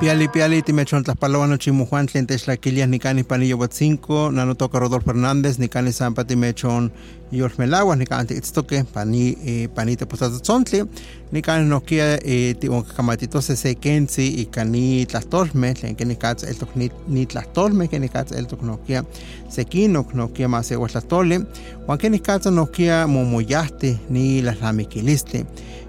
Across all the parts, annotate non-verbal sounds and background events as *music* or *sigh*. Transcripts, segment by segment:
Piali piali timechon tlaspaloa chimujuan tlen techlaquilias nicani panillo cinco nano toca Rodolfo Fernández nicani sampa timechon yolmelaguas nicani tiitztoque pani eh, panite postatzontli nicani noquia eh, tioncacamatito se kenzi y cani tlastolme tlen que nicatz eltoc ni tlastolme que nicatz eltoc noquia sequinoc noquia más egua tlastoli huan que nicatz noquia momoyahti ni laslamiquilistli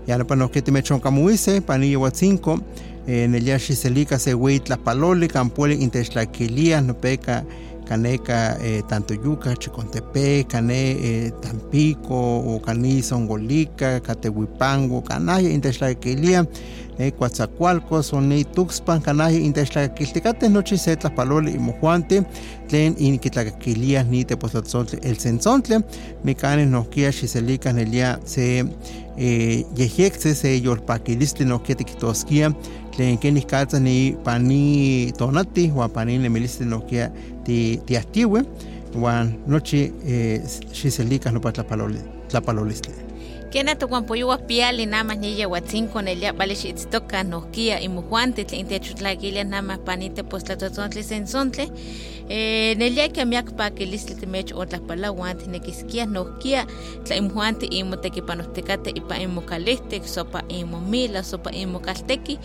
ya no pa noquia timechon camuise panillo cinco en el yashi selika se weit la palole campuele intexlaquilia no peca caneca eh, tanto yuca chicontepe cane eh, tampico o cani songolica catehuipango canaya intexlaquilia eh, Coatzacoalco, Soni, Tuxpan, Canaje, Intexlaquilticate, Noche, Setla, Palole y Mojuante, Tlen, Inquitlaquilia, ni Tepostatzontle, el Sensontle, Micanes, Noquia, Xiselica, Nelia, se Yejexe, se Yolpaquilistli, Noquia, Tiquitosquia, Tlen, Kenis Katza, ni Pani Tonati, Juan Pani, Nemilistli, Noquia, Tiastihue, Juan Noche, Xiselica, no para Tlapalolistli. Kena tukuampoyuwa piali nama niya watzinko nelia vale xitztoka nohkia imujuante tlen techotlaquilia nama panite tlatotzontli sensontle eh, nelia que miak pakilistli timech otlapalauan tinekiskia nohkia tla imujuante imotekipanohtekate ipa imocalihtic sopa imomila sopa imocalteki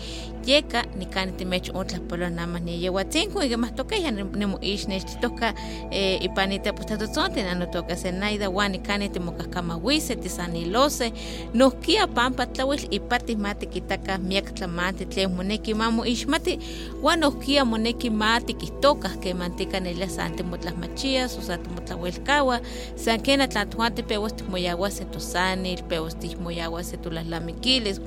yeka nikani timech otlapalo nama niya watzinko ikemahtokeya nimoix nechtitoka eh, ipanite tlatotzontli nanotoka senaida wan nikani timokahkamawise tisanilose entonces nohkia pampa tlawil ipati mati kitaka miak tlamantli tlen moneki mamo ixmati uan nohkia moneki mati kihtokah kemantika nelia san timotlasmachias o san timotlauelkaua san kena tlan tuan tipewas tikmoyaua se tosanil pewas tikmoyaua se tolaslamikilis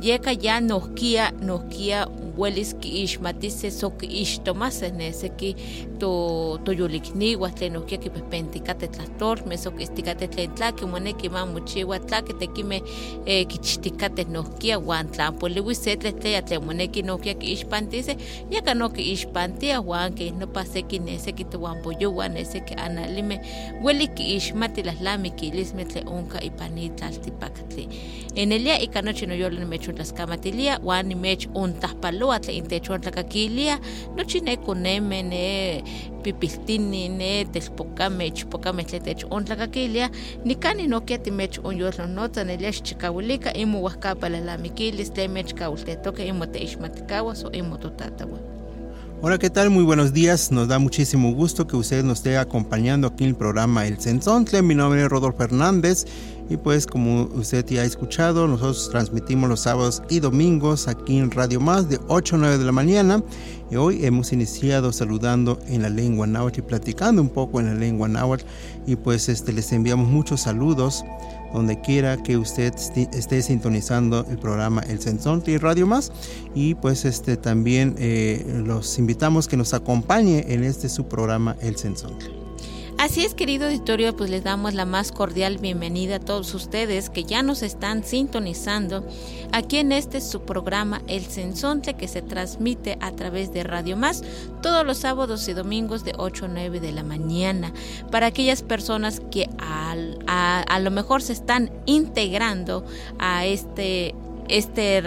yeka ya nohkia nohkia welis kiixmatise so kiixtomase neseki to toyolikniuas tlen nohkia kipehpentikate tlahtolmeh so kistikate tlen tlaki moneki mamochiua tlaki tekimeh eh, kichtikate nohkia uan tlan poliuis se tlehtleya tlen moneki nohkia kiixpantise yeka no kiixpantia uan keh nopa seki neseki touanpoyoua neseki analimeh ueli kiixmati laslamikilismeh tlen onka ipan ni tlaltipaktli enelia ika nochi noyolo nimechontlaskamatilia uan nimechontlajpaloa tlen intechontlakakilia nochi ne konemeh ne Hola, ¿qué tal? Muy buenos días. Nos da muchísimo gusto que usted nos esté acompañando aquí en el programa El Sensontle. Mi nombre es Rodolfo Hernández y pues como usted ya ha escuchado, nosotros transmitimos los sábados y domingos aquí en Radio Más de 8 a 9 de la mañana y hoy hemos iniciado saludando en la lengua náhuatl y platicando un poco en la lengua náhuatl y pues este, les enviamos muchos saludos donde quiera que usted esté sintonizando el programa El Sensonte y Radio Más. Y pues este también eh, los invitamos que nos acompañe en este su programa El Sensonte. Así es, querido auditorio, pues les damos la más cordial bienvenida a todos ustedes que ya nos están sintonizando aquí en este su programa El Sensonte que se transmite a través de Radio Más todos los sábados y domingos de 8 a 9 de la mañana. Para aquellas personas que a, a lo mejor se están integrando a este este,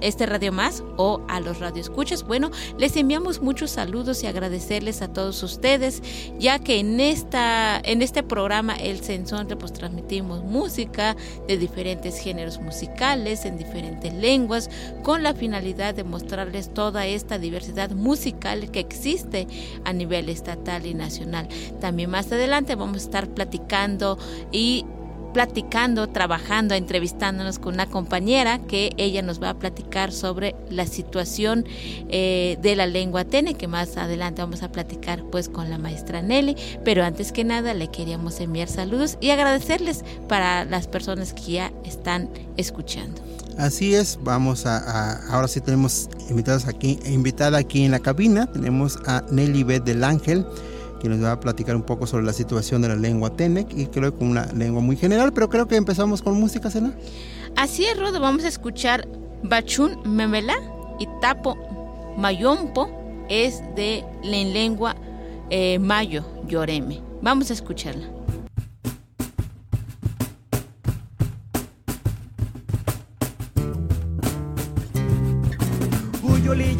este Radio Más o a los radioescuchas. Bueno, les enviamos muchos saludos y agradecerles a todos ustedes, ya que en, esta, en este programa El Sensonte pues transmitimos música de diferentes géneros musicales, en diferentes lenguas, con la finalidad de mostrarles toda esta diversidad musical que existe a nivel estatal y nacional. También más adelante vamos a estar platicando y platicando, trabajando, entrevistándonos con una compañera que ella nos va a platicar sobre la situación eh, de la lengua tene, que más adelante vamos a platicar pues con la maestra Nelly, pero antes que nada le queríamos enviar saludos y agradecerles para las personas que ya están escuchando. Así es, vamos a, ahora sí tenemos invitados aquí, invitada aquí en la cabina, tenemos a Nelly B del Ángel, que nos va a platicar un poco sobre la situación de la lengua Tenec y creo que una lengua muy general, pero creo que empezamos con música, Sena. Así es, Rodo, vamos a escuchar Bachun Memela y Tapo Mayompo, es de la lengua eh, Mayo Lloreme. Vamos a escucharla.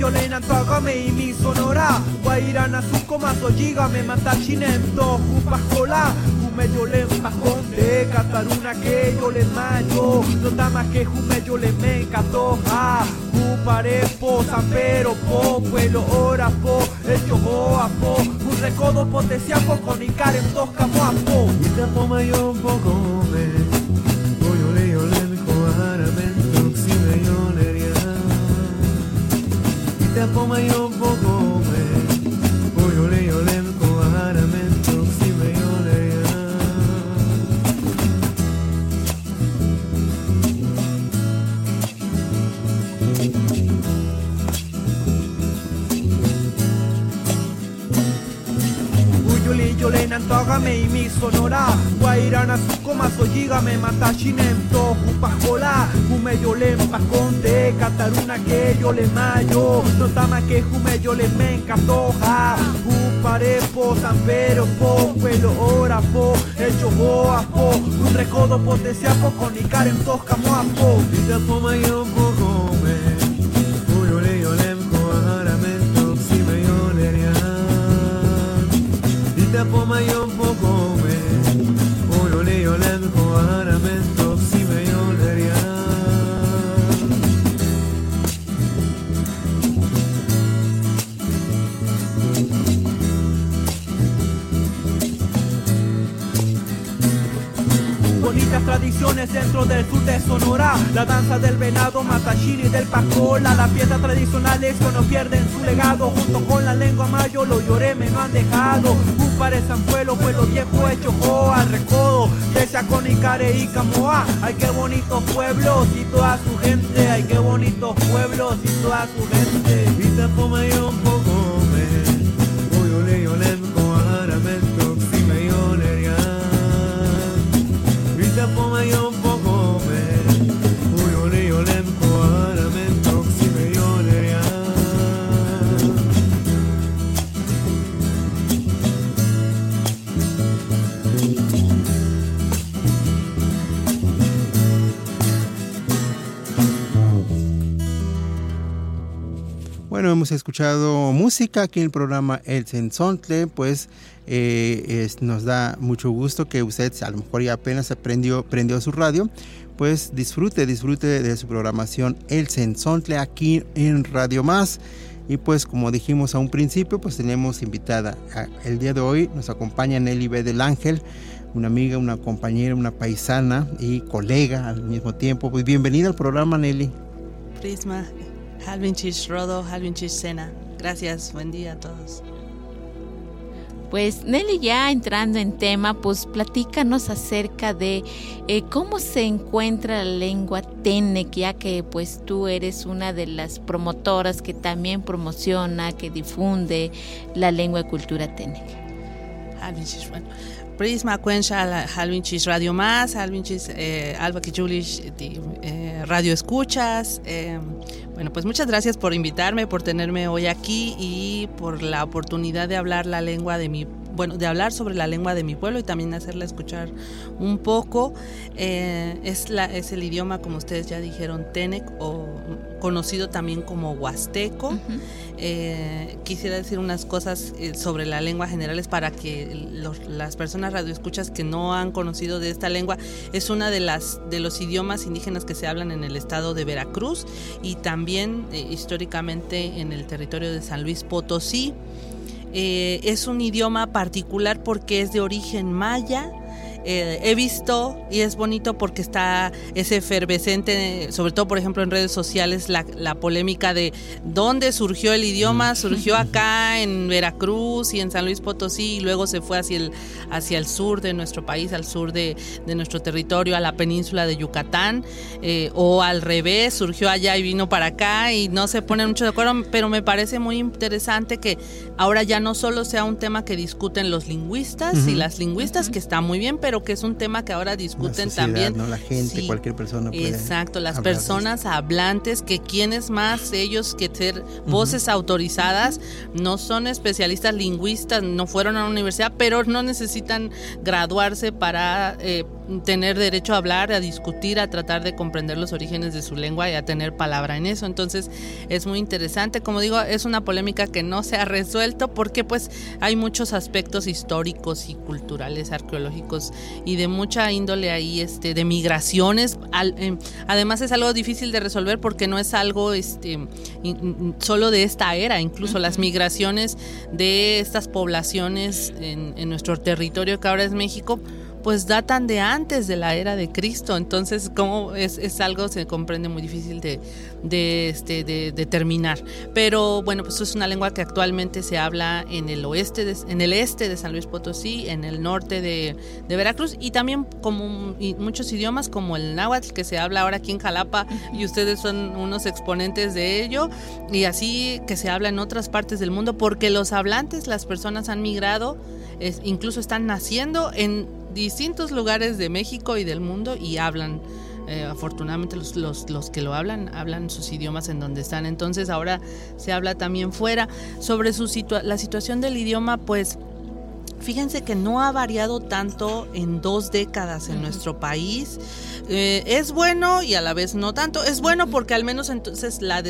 Yoli yole nantaga me mi sonora. Guairana suko masoyiga me mata chinemto Jupajola Jume yole de Cataruna que yo le mayo No más que jume yole me catoja Jupare po Pero po Puelo ora po Hecho boa po. Un recodo potesiapo con icar en dos camoapo Y te poma yo un poco tempo mai un po' come Uyuli yole nantoga me mi sonora. Guairana sukoma soyiga me mata chinemto Jupajola Jume yole paconde Cataruna que yo le mayo. No tama que jume yo le me encatoja. Jupare po San Pedro po Pelo ora po Hecho boa po. Un recodo potenciapo con icar en tosca Vida po. Mayo po come matachini del pacola Las piezas tradicionales que no pierden su legado Junto con la lengua mayo, los lloreme no han dejado Un pare Sanfuelo, pueblo viejo hecho joa Recodo, Tesia con Icare y Camoa Ay qué bonitos pueblos y toda su gente Ay qué bonitos pueblos y toda su gente. Vita poma yo un poco hemos escuchado música aquí en el programa El Sensontle, pues eh, es- nos da mucho gusto que usted, a lo mejor ya apenas aprendió, prendió su radio, pues disfrute, disfrute de su programación El Sensontle aquí en Radio Más. Y pues como dijimos a un principio, pues tenemos invitada. el día de hoy nos acompaña Nelly B. del Ángel, una amiga, una compañera, una paisana y colega al mismo tiempo. Pues bienvenida al programa Nelly. Prisma, Halvinchis Rodo, Halvinchis Sena. Gracias, buen día a todos. Pues Nelly, ya entrando en tema, pues platícanos acerca de eh, cómo se encuentra la lengua Tenec, ya que pues tú eres una de las promotoras que también promociona, que difunde la lengua y cultura Tenec. Bueno. Prisma, Cuencha, Halvinchis Radio Más, Halvinchis eh, Alba Kichulish, eh, Radio Escuchas. eh, bueno, pues muchas gracias por invitarme, por tenerme hoy aquí y por la oportunidad de hablar la lengua de mi bueno, de hablar sobre la lengua de mi pueblo y también hacerla escuchar un poco. Eh, es, la, es el idioma, como ustedes ya dijeron, Tenec, o conocido también como Huasteco. Eh, quisiera decir unas cosas eh, sobre la lengua generales para que los- las personas radioescuchas que no han conocido de esta lengua es una de las de los idiomas indígenas que se hablan en el estado de Veracruz y también eh, históricamente en el territorio de San Luis Potosí. Eh, es un idioma particular porque es de origen maya eh, he visto y es bonito porque está ese efervescente, sobre todo por ejemplo en redes sociales, la, la polémica de dónde surgió el idioma, surgió *laughs* acá en Veracruz y en San Luis Potosí y luego se fue hacia el, hacia el sur de nuestro país, al sur de, de nuestro territorio, a la península de Yucatán, eh, o al revés, surgió allá y vino para acá y no se ponen mucho de acuerdo, pero me parece muy interesante que ahora ya no solo sea un tema que discuten los lingüistas y las lingüistas, que está muy bien, pero que es un tema que ahora discuten también. ¿no? La gente, cualquier persona puede Exacto, las personas hablantes, que quienes más ellos que ser voces autorizadas, no son especialistas lingüistas, no fueron a la universidad, pero no necesitan graduarse para eh, tener derecho a hablar, a discutir, a tratar de comprender los orígenes de su lengua y a tener palabra en eso. Entonces es muy interesante. Como digo, es una polémica que no se ha resuelto porque pues hay muchos aspectos históricos y culturales, arqueológicos y de mucha índole ahí, este, de migraciones. Em, además es algo difícil de resolver porque no es algo este, solo de esta era, incluso las migraciones de estas poblaciones en, en nuestro territorio que ahora es México pues datan de antes de la era de Cristo. Entonces, como es, es algo, se comprende muy difícil de, de, este, de determinar. Pero bueno, pues es una lengua que actualmente se habla en el oeste, de, en el este de San Luis Potosí, en el norte de, de Veracruz y también como muchos idiomas como el náhuatl que se habla ahora aquí en Jalapa y ustedes son unos exponentes de ello y así que se habla en otras partes del mundo porque los hablantes, las personas han migrado, es, incluso están naciendo en distintos lugares de México y del mundo y hablan. Eh, afortunadamente los, los, los, que lo hablan hablan sus idiomas en donde están. Entonces ahora se habla también fuera. Sobre su la situación del idioma, pues fíjense que no ha variado tanto en dos décadas en nuestro país. Eh, es bueno y a la vez no tanto. Es bueno porque al menos entonces la,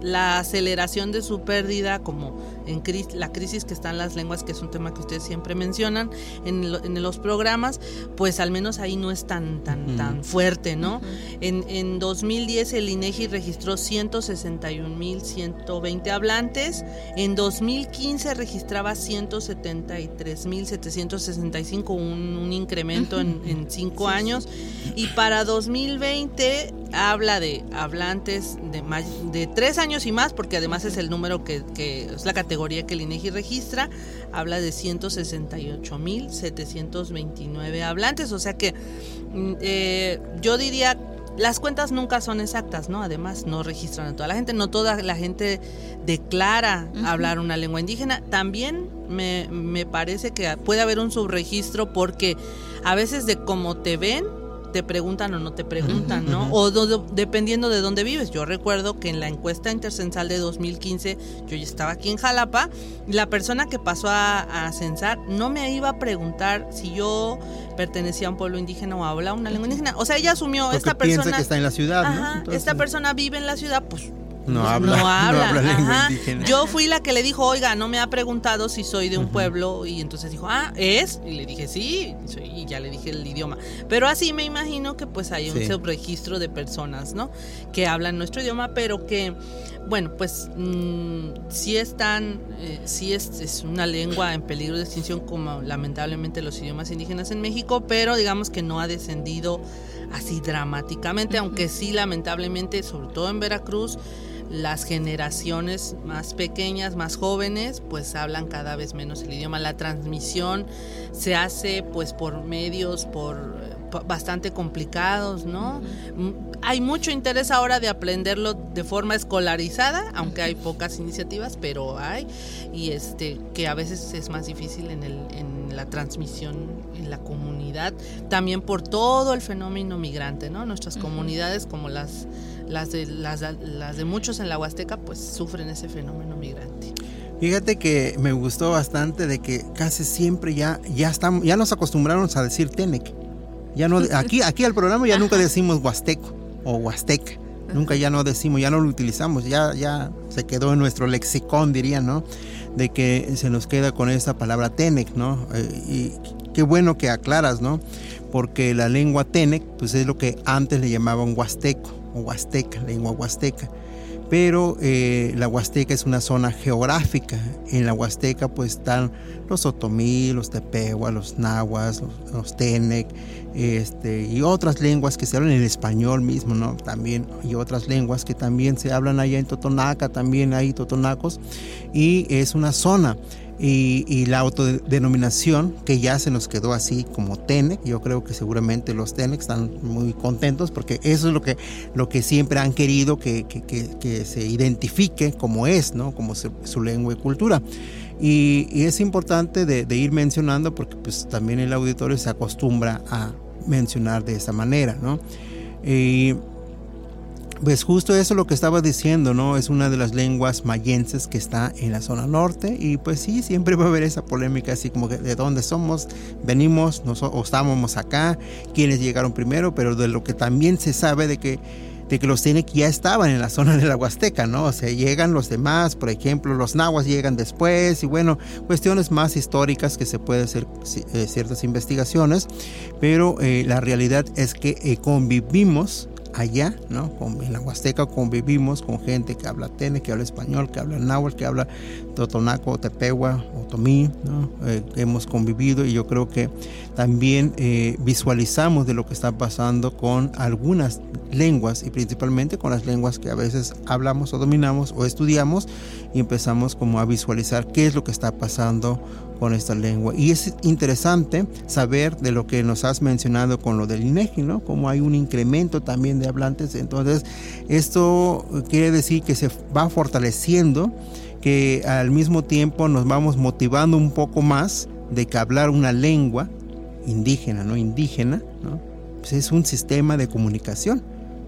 la aceleración de su pérdida, como en la crisis que están las lenguas, que es un tema que ustedes siempre mencionan en, los programas, pues al menos ahí no es tan, tan, tan fuerte, ¿no? en, en 2010 el INEGI registró 161.120 hablantes, en 2015 registraba 173.765, un, un incremento en, en cinco años, y para 2020 habla de hablantes de, de tres años y más, porque además es el número que, es la categoría que el INEGI registra, habla de 168.729 hablantes, o sea que mm, eh, yo diría las cuentas nunca son exactas, ¿no? Además, no registran a toda la gente, no toda la gente declara hablar una lengua indígena. También me, me, parece que puede haber un subregistro porque a veces de cómo te ven, te preguntan o no te preguntan, ¿no? O dependiendo de dónde vives. Yo recuerdo que en la encuesta intercensal de 2015, yo ya estaba aquí en Jalapa, y la persona que pasó a, censar no me iba a preguntar si yo pertenecía a un pueblo indígena o hablaba una lengua indígena. O sea, ella asumió, esta persona... que está en la ciudad, ¿no? esta persona vive en la ciudad, pues no habla, *laughs* no habla. Yo fui la que le dijo, oiga, no me ha preguntado si soy de un pueblo. Y entonces dijo, ah, ¿es? Y le dije, sí. Y ya le dije el idioma. Pero así me imagino que pues hay un subregistro de personas, ¿no? Que hablan nuestro idioma, pero que, bueno, pues mm, sí están, eh, sí es, es una lengua en peligro de extinción como lamentablemente los idiomas indígenas en México, pero digamos que no ha descendido así dramáticamente, aunque sí lamentablemente, sobre todo en Veracruz, las generaciones más pequeñas, más jóvenes, pues hablan cada vez menos el idioma. La transmisión se hace pues por medios, por bastante complicados, ¿no? Mm, hay mucho interés ahora de aprenderlo de forma escolarizada, aunque hay pocas iniciativas, pero hay, y este, que a veces es más difícil en, el, en la transmisión en la comunidad, también por todo el fenómeno migrante, ¿no? Nuestras comunidades como las las de, las, las de muchos en la Huasteca pues sufren ese fenómeno migrante. Fíjate que me gustó bastante de que casi siempre ya, ya, estamos, ya nos acostumbraron a decir Tenec. Ya no, *laughs* aquí, aquí al programa ya nunca decimos Huasteco o Huasteca. Nunca ya no decimos, ya no lo utilizamos, ya, ya se quedó en nuestro lexicón, diría, ¿no? De que se nos queda con esta palabra Tenec, ¿no? Eh, y qué bueno que aclaras, ¿no? Porque la lengua Tenec, pues es lo que antes le llamaban Huasteco huasteca, lengua huasteca. pero eh, la Huasteca es una zona geográfica. En la Huasteca pues están los otomí, los tepehuas, los nahuas, los, los tenec, este, y otras lenguas que se hablan en español mismo, ¿no? También, y otras lenguas que también se hablan allá en Totonaca, también hay totonacos, y es una zona. Y, la autodenominación que ya se nos quedó así como TENEC, yo creo que seguramente los TENEC están muy contentos porque eso es lo que, lo que siempre han querido que, que, que se identifique como es, ¿no? como su, lengua y cultura. Y, es importante de, ir mencionando porque pues también el auditorio se acostumbra a mencionar de esa manera, ¿no? Pues justo eso lo que estaba diciendo, ¿no? Es una de las lenguas mayenses que está en la zona norte y pues sí, siempre va a haber esa polémica así como que de dónde somos, venimos nos, o estábamos acá, quiénes llegaron primero, pero de lo que también se sabe de que de que los ya estaban en la zona de la Huasteca, ¿no? O sea, llegan los demás, por ejemplo, los nahuas llegan después y bueno, cuestiones más históricas que se puede hacer eh, ciertas investigaciones, pero eh, la realidad es que eh, convivimos allá, ¿no? En la Huasteca convivimos con gente que habla tene, que habla español, que habla náhuatl, que habla totonaco, tepehua, otomí, ¿no? Eh, hemos convivido y yo creo que también eh, visualizamos de lo que está pasando con algunas lenguas y principalmente con las lenguas que a veces hablamos o dominamos o estudiamos y empezamos como a visualizar qué es lo que está pasando con esta lengua. Y es interesante saber de lo que nos has mencionado con lo del INEGI, ¿no? Como hay un incremento también de hablantes. Entonces, esto quiere decir que se va fortaleciendo, que al mismo tiempo nos vamos motivando un poco más de que hablar una lengua indígena, no indígena, ¿no? Pues es un sistema de comunicación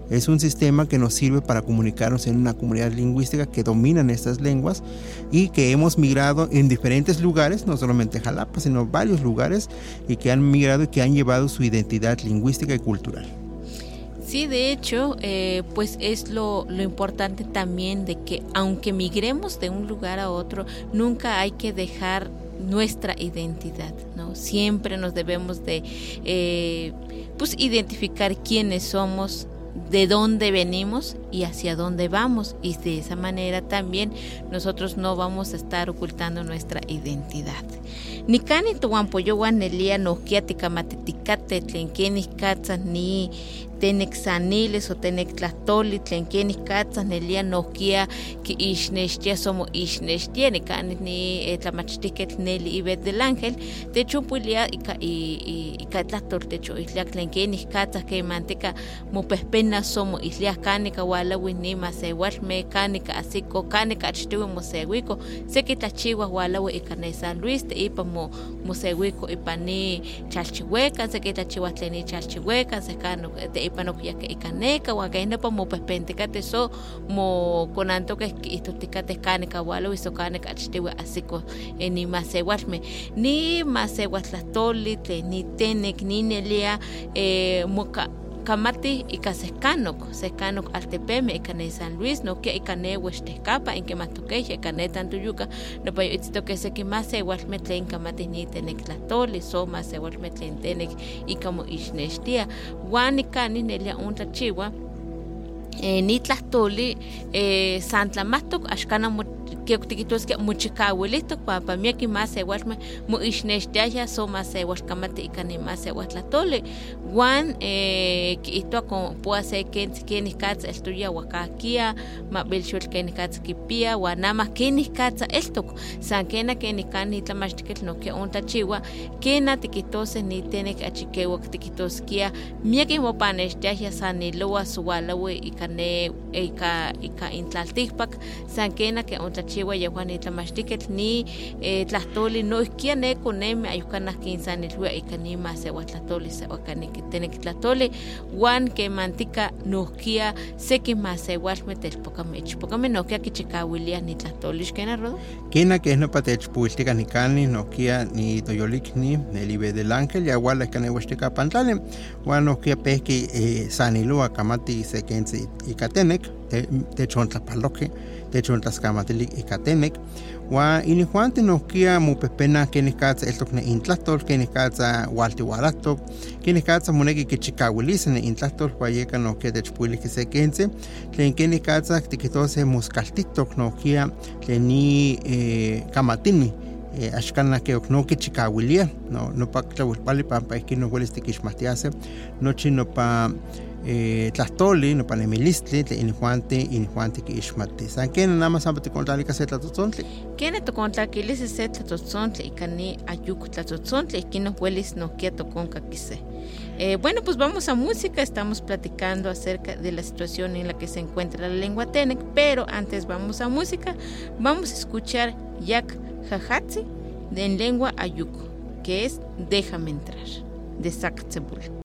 es un sistema que nos sirve para comunicarnos en una comunidad lingüística que dominan estas lenguas y que hemos migrado en diferentes lugares, no solamente Jalapa, sino varios lugares y que han migrado y que han llevado su identidad lingüística y cultural. Sí, de hecho, eh, pues es lo, lo, importante también de que aunque migremos de un lugar a otro, nunca hay que dejar nuestra identidad, ¿no? Siempre nos debemos de, eh, pues, identificar quiénes somos, de dónde venimos y hacia dónde vamos y de esa manera también nosotros no vamos a estar ocultando nuestra identidad. Nikani matitikat tlenkenis katzas ni tenek saniles o tenek tlahtoli tlen kenih katzas nelia nohkia ki ixnextia somo ixnextia nikanis ni eh, tlamachtihketl neli ibet del ángel techumpuilia ika ika tlahtol techoihliak tlen kenih katzas kemantika mopehpena somo ihliak kanika walawis ni masewalme kanika asiko kanika achtiwi mosewiko seki tlachiwas walawi ika ne San Luis te ipa mo mosewiko ipa ni chalchihuecan seki tlen ni chalchihuecan sekano te panokuyak ikaneka wakainapa mopehpentikate so mo konantoke istotikate kanika walo iso kanika achtiwe asiko ni masewalme ni masewatlahtoli tlen ni tenek ni nelia eh, moka kamati ika sescanok, sescanok altepeme ika San Luis, no que ika ne huestecapa, en que matoqueja, ika tantuyuca, no pa itzito que se que más se tlen kamati ni tenek tlatoli, so más se tlen tenek ika mo ixnextia, wan ika ni nelia un tlachiwa, eh, ni tlahtoli eh, san tlamahtok axkana que tiquitosque muchikawilihtok pampa miaki más sewalme mo ixnextiaya so más sewalkamati ika ni más sewatlatoli wan kiihtoa con pua se kentzi kenih katza eltoya wakakia mabelxuel kenih katza kipia wan namah kenih katza eltok san kena kenih kani tlamachtiketl nokia ontlachiwa kena tiquitose ni tenek achikewak tiquitoskia miaki mopanextiaya san niloa suwalawi ika ne ika ika intlaltikpak san kena ke ontlachiwa yehuan itlamachtiketl ni eh, tlahtoli noihkia ne konemi ayukanah kinsanilwia ika ni masewatlahtoli sewakani tenek tlahtoli wan kemantika nohkia seki masewalmeh telpokame ichpokame nohkia kichikawiliah ni tlahtoli xkena rodo kina keh nopa techpuiltika nikani nohkia ni toyolikni nelibe del ángel yawala kanewextika pantlali wan nohkia pehki eh, sanilua kamati sekentzi ika tenek techontlapaloque, techontlascamatili icatemec, wa inihuante nohkia mupepena kenikatza eltok ne intlahtol, kenikatza waltiwalatok, kenikatza moneki kichikawilisi ne intlahtol, wayeka nohkia techpuili kisekense, tlen kenikatza tikitose muskaltitok nohkia tlen ni eh, kamatini, eh, axkan ke oknoki chikawilia no nopa tlawilpali pampa ihkin nohuelis tikixmahtiase nochi nopa tlahtoli nopa nemilistli tlen inihuante inihuante kiixmati san ken nama san patikontlalica se tlatotzontli Kene tokontlakilis se tlatotzontli ika ni ayuco tlatotzontli ihkin nohuelis nohkia tokonkakise. Eh, bueno, pues vamos a música. Estamos platicando acerca de la situación en la que se encuentra la lengua Tenec, pero antes vamos a música. Vamos a escuchar Yak Jajatsi en lengua ayuco, que es Déjame entrar, de Saxebul.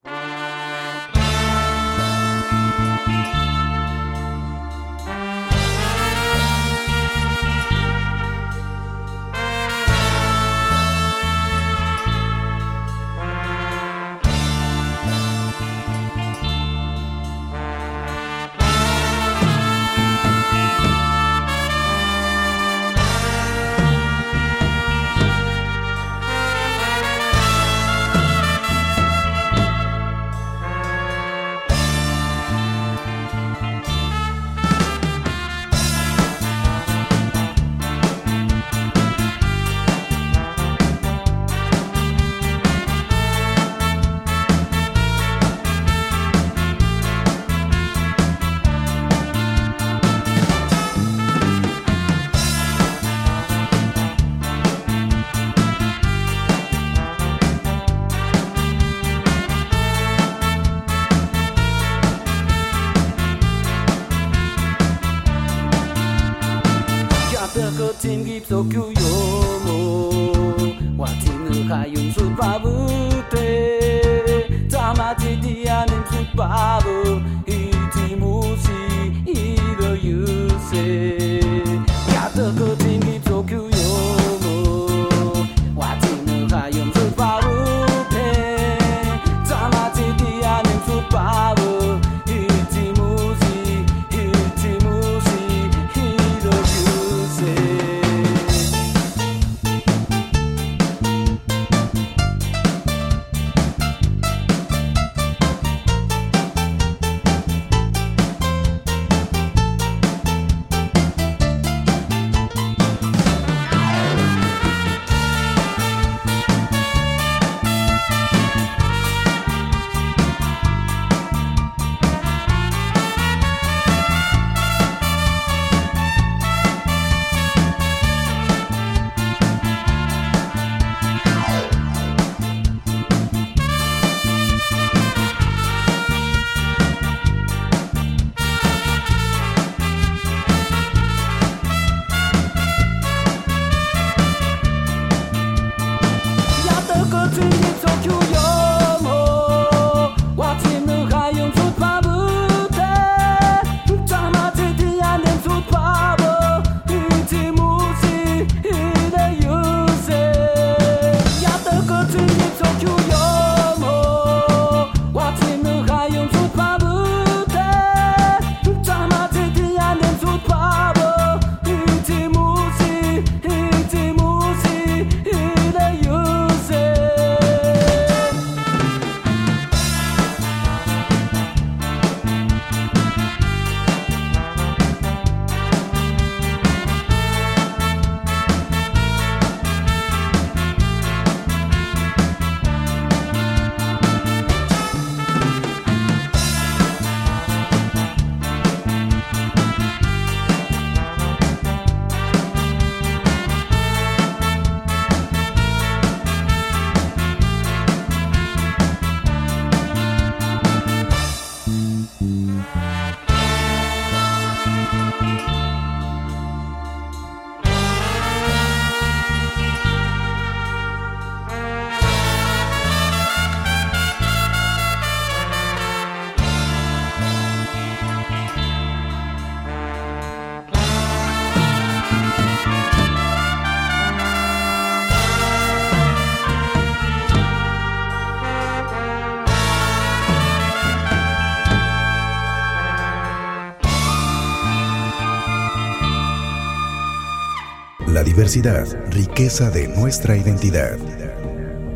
Diversidad, riqueza de nuestra identidad.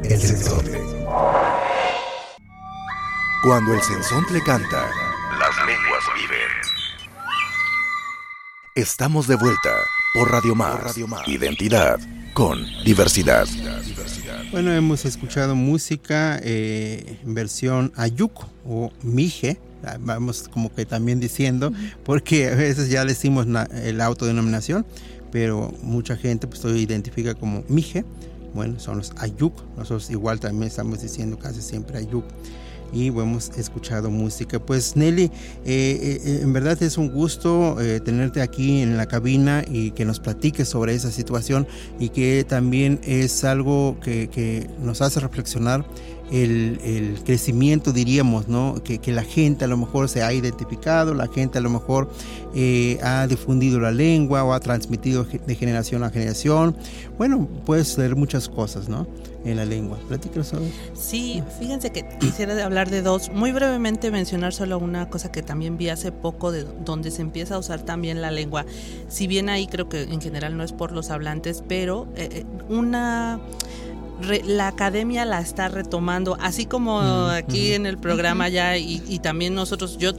El sensontle. Cuando el sensontle canta, las lenguas viven. Estamos de vuelta por Radio Más. Identidad con diversidad. Bueno, hemos escuchado música eh, en versión Ayuco o Mije, vamos como que también diciendo, porque a veces ya le decimos la, la autodenominación, pero mucha gente pues lo identifica como Mije. Bueno, son los Ayuk, nosotros igual también estamos diciendo casi siempre Ayuk y hemos escuchado música. Pues Nelly, eh, eh, en verdad es un gusto eh, tenerte aquí en la cabina y que nos platiques sobre esa situación y que también es algo que, que nos hace reflexionar el, crecimiento, diríamos, ¿no? Que, la gente a lo mejor se ha identificado, la gente a lo mejor eh, ha difundido la lengua o ha transmitido de generación a generación. Bueno, puede ser muchas cosas, ¿no? En la lengua. Platícanos sobre. Sí, fíjense que quisiera hablar de dos. Muy brevemente mencionar solo una cosa que también vi hace poco, de donde se empieza a usar también la lengua. Si bien ahí creo que en general no es por los hablantes, pero eh, una re, la academia la está retomando, así como mm, aquí mm. en el programa ya y, y, también nosotros, yo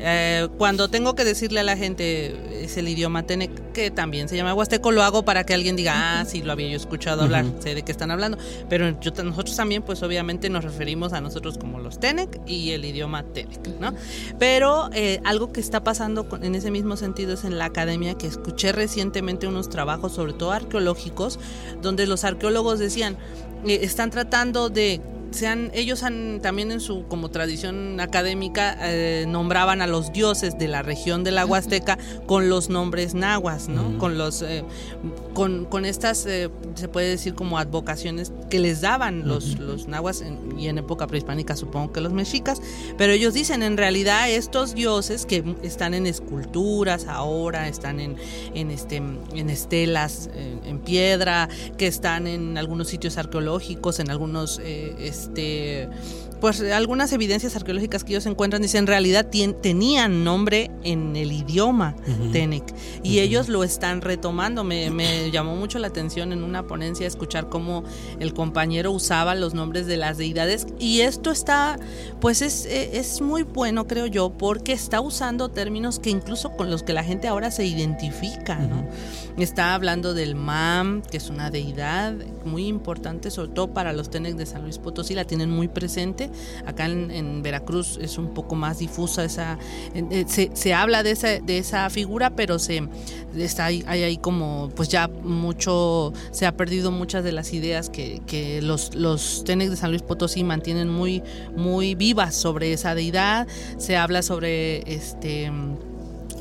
eh, cuando tengo que decirle a la gente es el idioma Tenec, que también se llama Huasteco, lo hago para que alguien diga, ah, sí, lo había yo escuchado hablar, uh -huh. sé de qué están hablando, pero yo, nosotros también pues obviamente nos referimos a nosotros como los Tenec y el idioma Tenec, ¿no? Pero eh, algo que está pasando con, en ese mismo sentido es en la academia que escuché recientemente unos trabajos, sobre todo arqueológicos, donde los arqueólogos decían, están tratando de sean, ellos han también en su como tradición académica eh, nombraban a los dioses de la región de la Huasteca con los nombres nahuas, ¿no? Uh -huh. Con los eh, con, con, estas eh, se puede decir como advocaciones que les daban los, uh -huh. los nahuas en, y en época prehispánica supongo que los mexicas, pero ellos dicen en realidad estos dioses que están en esculturas ahora, están en, en este en estelas en, en piedra, que están en algunos sitios arqueológicos, en algunos este pues algunas evidencias arqueológicas que ellos encuentran dicen en realidad tenían nombre en el idioma uh -huh. Tenec y uh -huh. ellos lo están retomando. Me, me, llamó mucho la atención en una ponencia escuchar cómo el compañero usaba los nombres de las deidades y esto está, pues es, es muy bueno creo yo porque está usando términos que incluso con los que la gente ahora se identifica, ¿no? Uh -huh. Está hablando del MAM, que es una deidad muy importante, sobre todo para los Tenec de San Luis Potosí, la tienen muy presente Acá en, Veracruz es un poco más difusa esa, eh, se, se, habla de esa, de esa figura, pero se está hay ahí como, pues ya mucho, se ha perdido muchas de las ideas que, que los, los de San Luis Potosí mantienen muy, muy vivas sobre esa deidad. Se habla sobre este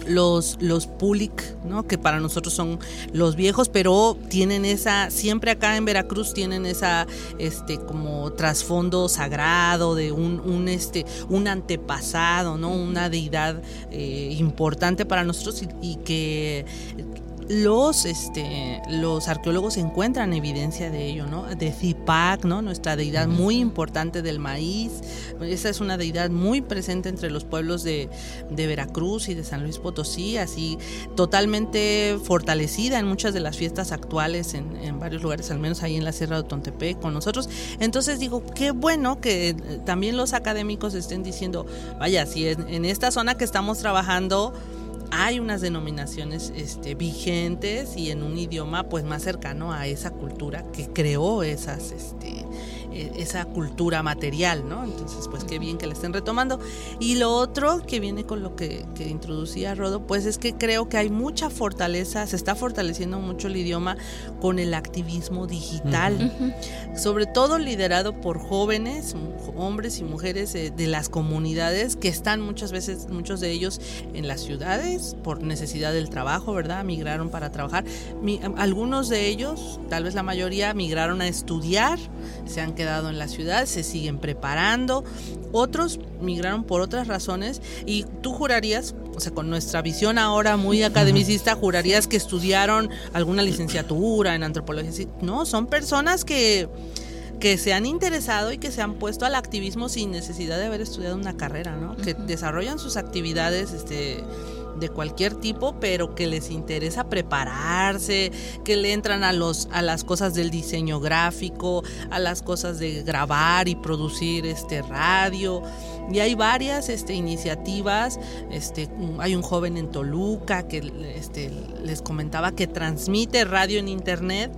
los, los Pulik, ¿no? que para nosotros son los viejos, pero tienen esa, siempre acá en Veracruz tienen esa, este, como trasfondo sagrado de un, un, este, un antepasado, ¿no? Una deidad eh, importante para nosotros y, y que los, este, los arqueólogos encuentran evidencia de ello, ¿no? De Zipac, ¿no? Nuestra deidad muy importante del maíz. Esa es una deidad muy presente entre los pueblos de, de Veracruz y de San Luis Potosí, así totalmente fortalecida en muchas de las fiestas actuales en, en varios lugares, al menos ahí en la Sierra de Tontepec con nosotros. Entonces digo, qué bueno que también los académicos estén diciendo, vaya, si en, en esta zona que estamos trabajando, hay unas denominaciones este, vigentes y en un idioma pues más cercano a esa cultura que creó esas este, esa cultura material, ¿no? Entonces, pues qué bien que la estén retomando. Y lo otro que viene con lo que, que, introducía Rodo, pues es que creo que hay mucha fortaleza, se está fortaleciendo mucho el idioma con el activismo digital, uh -huh. sobre todo liderado por jóvenes, hombres y mujeres de, de, las comunidades que están muchas veces, muchos de ellos en las ciudades por necesidad del trabajo, ¿verdad? Migraron para trabajar. Mi, algunos de ellos, tal vez la mayoría, migraron a estudiar, se han quedado quedado en la ciudad, se siguen preparando, otros migraron por otras razones y tú jurarías, o sea, con nuestra visión ahora muy academicista, jurarías que estudiaron alguna licenciatura en antropología. No, son personas que que se han interesado y que se han puesto al activismo sin necesidad de haber estudiado una carrera, ¿no? Uh -huh. Que desarrollan sus actividades este, de cualquier tipo, pero que les interesa prepararse, que le entran a los a las cosas del diseño gráfico, a las cosas de grabar y producir este radio. Y hay varias este, iniciativas. Este, hay un joven en Toluca que este, les comentaba que transmite radio en internet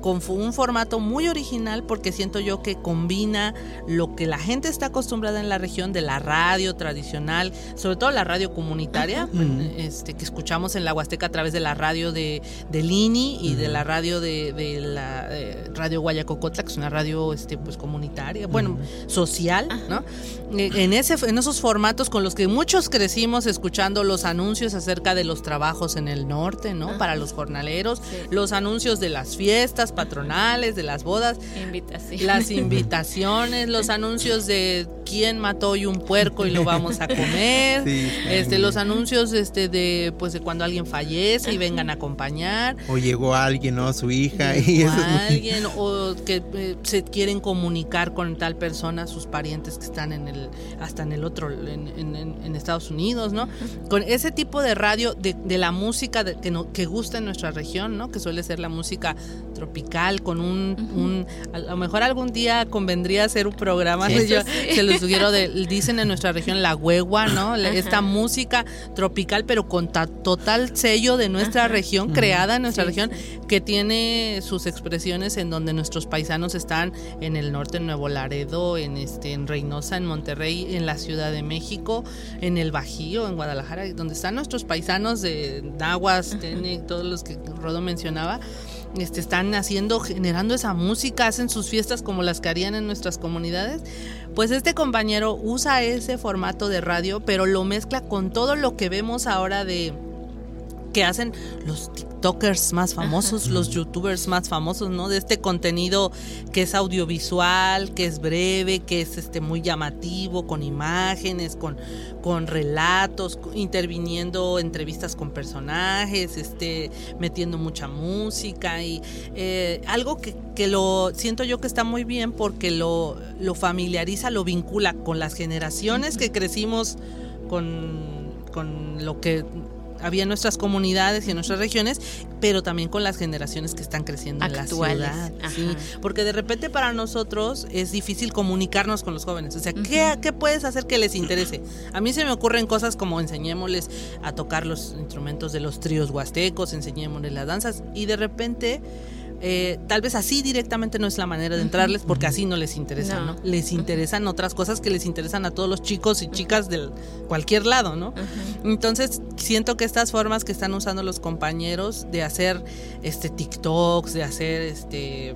con un formato muy original porque siento yo que combina lo que la gente está acostumbrada en la región de la radio tradicional, sobre todo la radio comunitaria, este, que escuchamos en la Huasteca a través de la radio de, de Lini y de la radio de, la eh, radio Guayacocotla, que es una radio este, pues, comunitaria, bueno, social, ¿no? Eh, en, ese, en esos formatos con los que muchos crecimos escuchando los anuncios acerca de los trabajos en el norte, ¿no? Para los jornaleros, los anuncios de las fiestas, patronales, de las bodas, las *laughs* invitaciones, los anuncios de quién mató hoy un puerco y lo vamos a comer, este, los anuncios este de pues de cuando alguien fallece y vengan a acompañar. O llegó alguien, ¿no? Su hija. y alguien, o que eh, se quieren comunicar con tal persona, sus parientes que están en el, hasta en el otro, en, Estados Unidos, ¿no? Con ese tipo de radio, de, la música que, no, que gusta en nuestra región, ¿no? Que suele ser la música tropical con un, a lo mejor algún día convendría hacer un programa, *laughs* yo se lo sugiero, de, dicen en nuestra región la huegua, ¿no? Esta música tropical, pero con total sello de nuestra región, creada en nuestra región, que tiene sus expresiones en donde nuestros paisanos están en el norte, en Nuevo Laredo, en, este, en Reynosa, en Monterrey, en la Ciudad de México, en el Bajío, en Guadalajara, donde están nuestros paisanos de Nahuas, todos los que Rodo mencionaba este, están haciendo, generando esa música, hacen sus fiestas como las que harían en nuestras comunidades, pues este compañero usa ese formato de radio, pero lo mezcla con todo lo que vemos ahora de que hacen los TikTokers más famosos, los YouTubers más famosos, ¿no? De este contenido que es audiovisual, que es breve, que es este muy llamativo, con imágenes, con, con relatos, interviniendo entrevistas con personajes, este, metiendo mucha música y eh, algo que, que, lo siento yo que está muy bien porque lo, lo familiariza, lo vincula con las generaciones que crecimos con, con lo que había en nuestras comunidades y en nuestras regiones, pero también con las generaciones que están creciendo en la ciudad. porque de repente para nosotros es difícil comunicarnos con los jóvenes. O sea, ¿qué, ¿qué, puedes hacer que les interese? A mí se me ocurren cosas como enseñémosles a tocar los instrumentos de los tríos huastecos, enseñémosles las danzas, y de repente eh, tal vez así directamente no es la manera de entrarles porque así no les interesa, ¿no? Les interesan otras cosas que les interesan a todos los chicos y chicas de cualquier lado, ¿no? Entonces, siento que estas formas que están usando los compañeros de hacer este TikToks, de hacer este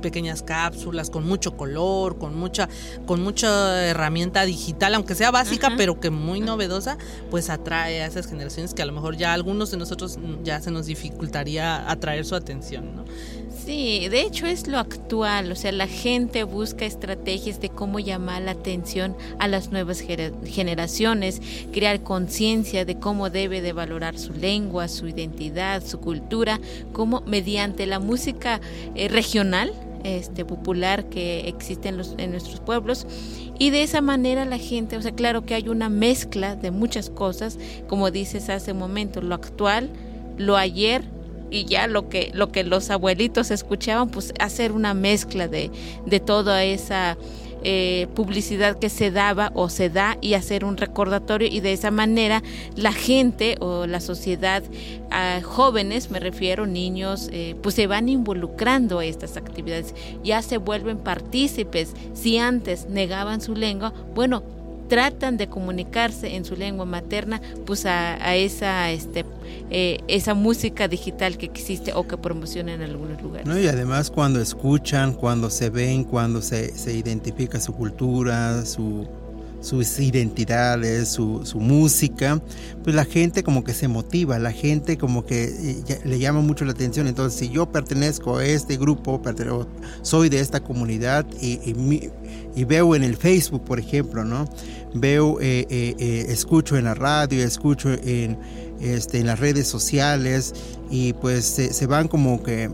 pequeñas cápsulas con mucho color, con mucha, con mucha herramienta digital, aunque sea básica, pero que muy novedosa, pues atrae a esas generaciones que a lo mejor ya algunos de nosotros ya se nos dificultaría atraer su atención, ¿no? Sí, de hecho es lo actual, o sea, la gente busca estrategias de cómo llamar la atención a las nuevas generaciones, crear conciencia de cómo debe de valorar su lengua, su identidad, su cultura, como mediante la música eh, regional, este popular que existe en, los, en nuestros pueblos. Y de esa manera la gente, o sea, claro que hay una mezcla de muchas cosas, como dices hace un momento, lo actual, lo ayer y ya lo que, lo que los abuelitos escuchaban, pues hacer una mezcla de, de toda esa eh, publicidad que se daba o se da y hacer un recordatorio y de esa manera la gente o la sociedad, jóvenes me refiero, niños, eh, pues se van involucrando a estas actividades, ya se vuelven partícipes. Si antes negaban su lengua, bueno, tratan de comunicarse en su lengua materna, pues a, esa, este, eh, esa música digital que existe o que promociona en algunos lugares. y además cuando escuchan, cuando se ven, cuando se, se identifica su cultura, su sus identidades, su, su, música, pues la gente como que se motiva, la gente como que eh, le llama mucho la atención. Entonces, si yo pertenezco a este grupo, soy de esta comunidad y, y, veo en el Facebook, por ejemplo, ¿no? Veo, eh, eh, escucho en la radio, escucho en, este, en las redes sociales y pues se, se van como que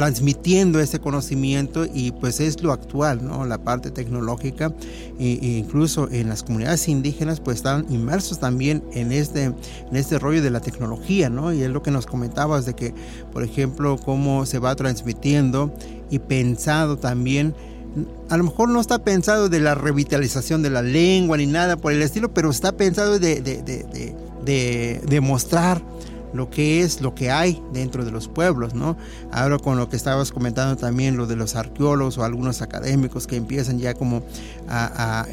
transmitiendo ese conocimiento y pues es lo actual, ¿no? La parte tecnológica e, incluso en las comunidades indígenas pues están inmersos también en este, en este rollo de la tecnología, ¿no? Y es lo que nos comentabas de que, por ejemplo, cómo se va transmitiendo y pensado también a lo mejor no está pensado de la revitalización de la lengua ni nada por el estilo, pero está pensado de, de, de, de mostrar lo que es, lo que hay dentro de los pueblos, ¿no? Ahora con lo que estabas comentando también, lo de los arqueólogos o algunos académicos que empiezan ya como a,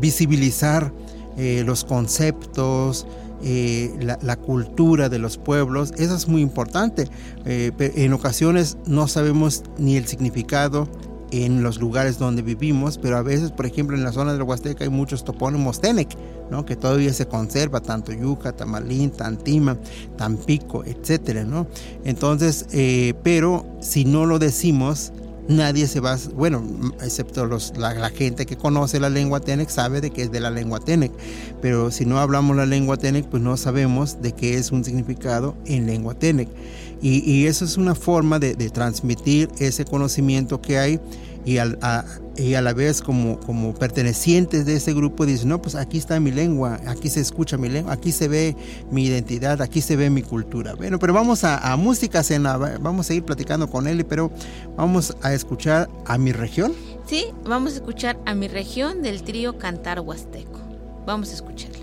visibilizar eh, los conceptos, eh, la, cultura de los pueblos, eso es muy importante. Eh, en ocasiones no sabemos ni el significado en los lugares donde vivimos, pero a veces, por ejemplo, en la zona del Huasteca hay muchos topónimos Tenec, ¿no? que todavía se conserva, tanto Yuca, Tamalín, Tantima, Tampico, etcétera, ¿no? Entonces, eh, pero si no lo decimos, nadie se va, bueno, excepto los, la, gente que conoce la lengua Tenec sabe de que es de la lengua Tenec, pero si no hablamos la lengua Tenec, pues no sabemos de qué es un significado en lengua Tenec. Y, eso es una forma de, transmitir ese conocimiento que hay y, a, y a la vez como, pertenecientes de ese grupo dicen, no, pues aquí está mi lengua, aquí se escucha mi lengua, aquí se ve mi identidad, aquí se ve mi cultura. Bueno, pero vamos a, música, cena, vamos a seguir platicando con él, pero vamos a escuchar a mi región. Sí, vamos a escuchar a mi región del trío Cantar Huasteco. Vamos a escucharla.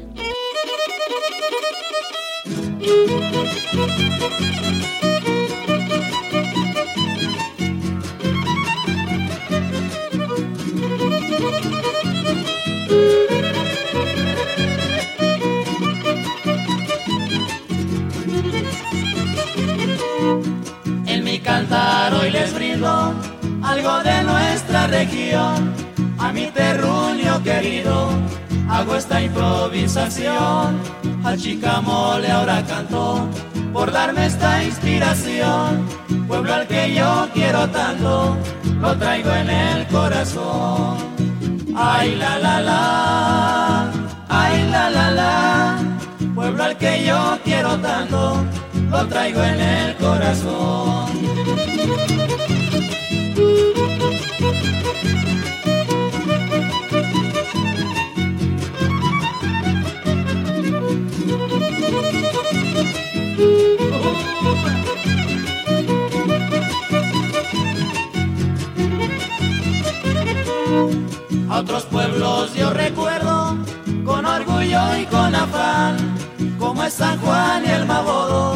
Algo de nuestra región, a mi terruño querido hago esta improvisación. A Chicamole ahora canto por darme esta inspiración. Pueblo al que yo quiero tanto, lo traigo en el corazón. Ay la la la, ay la la la, pueblo al que yo quiero tanto, lo traigo en el corazón. A otros pueblos yo recuerdo con orgullo y con afán, como es San Juan y el Mabodo,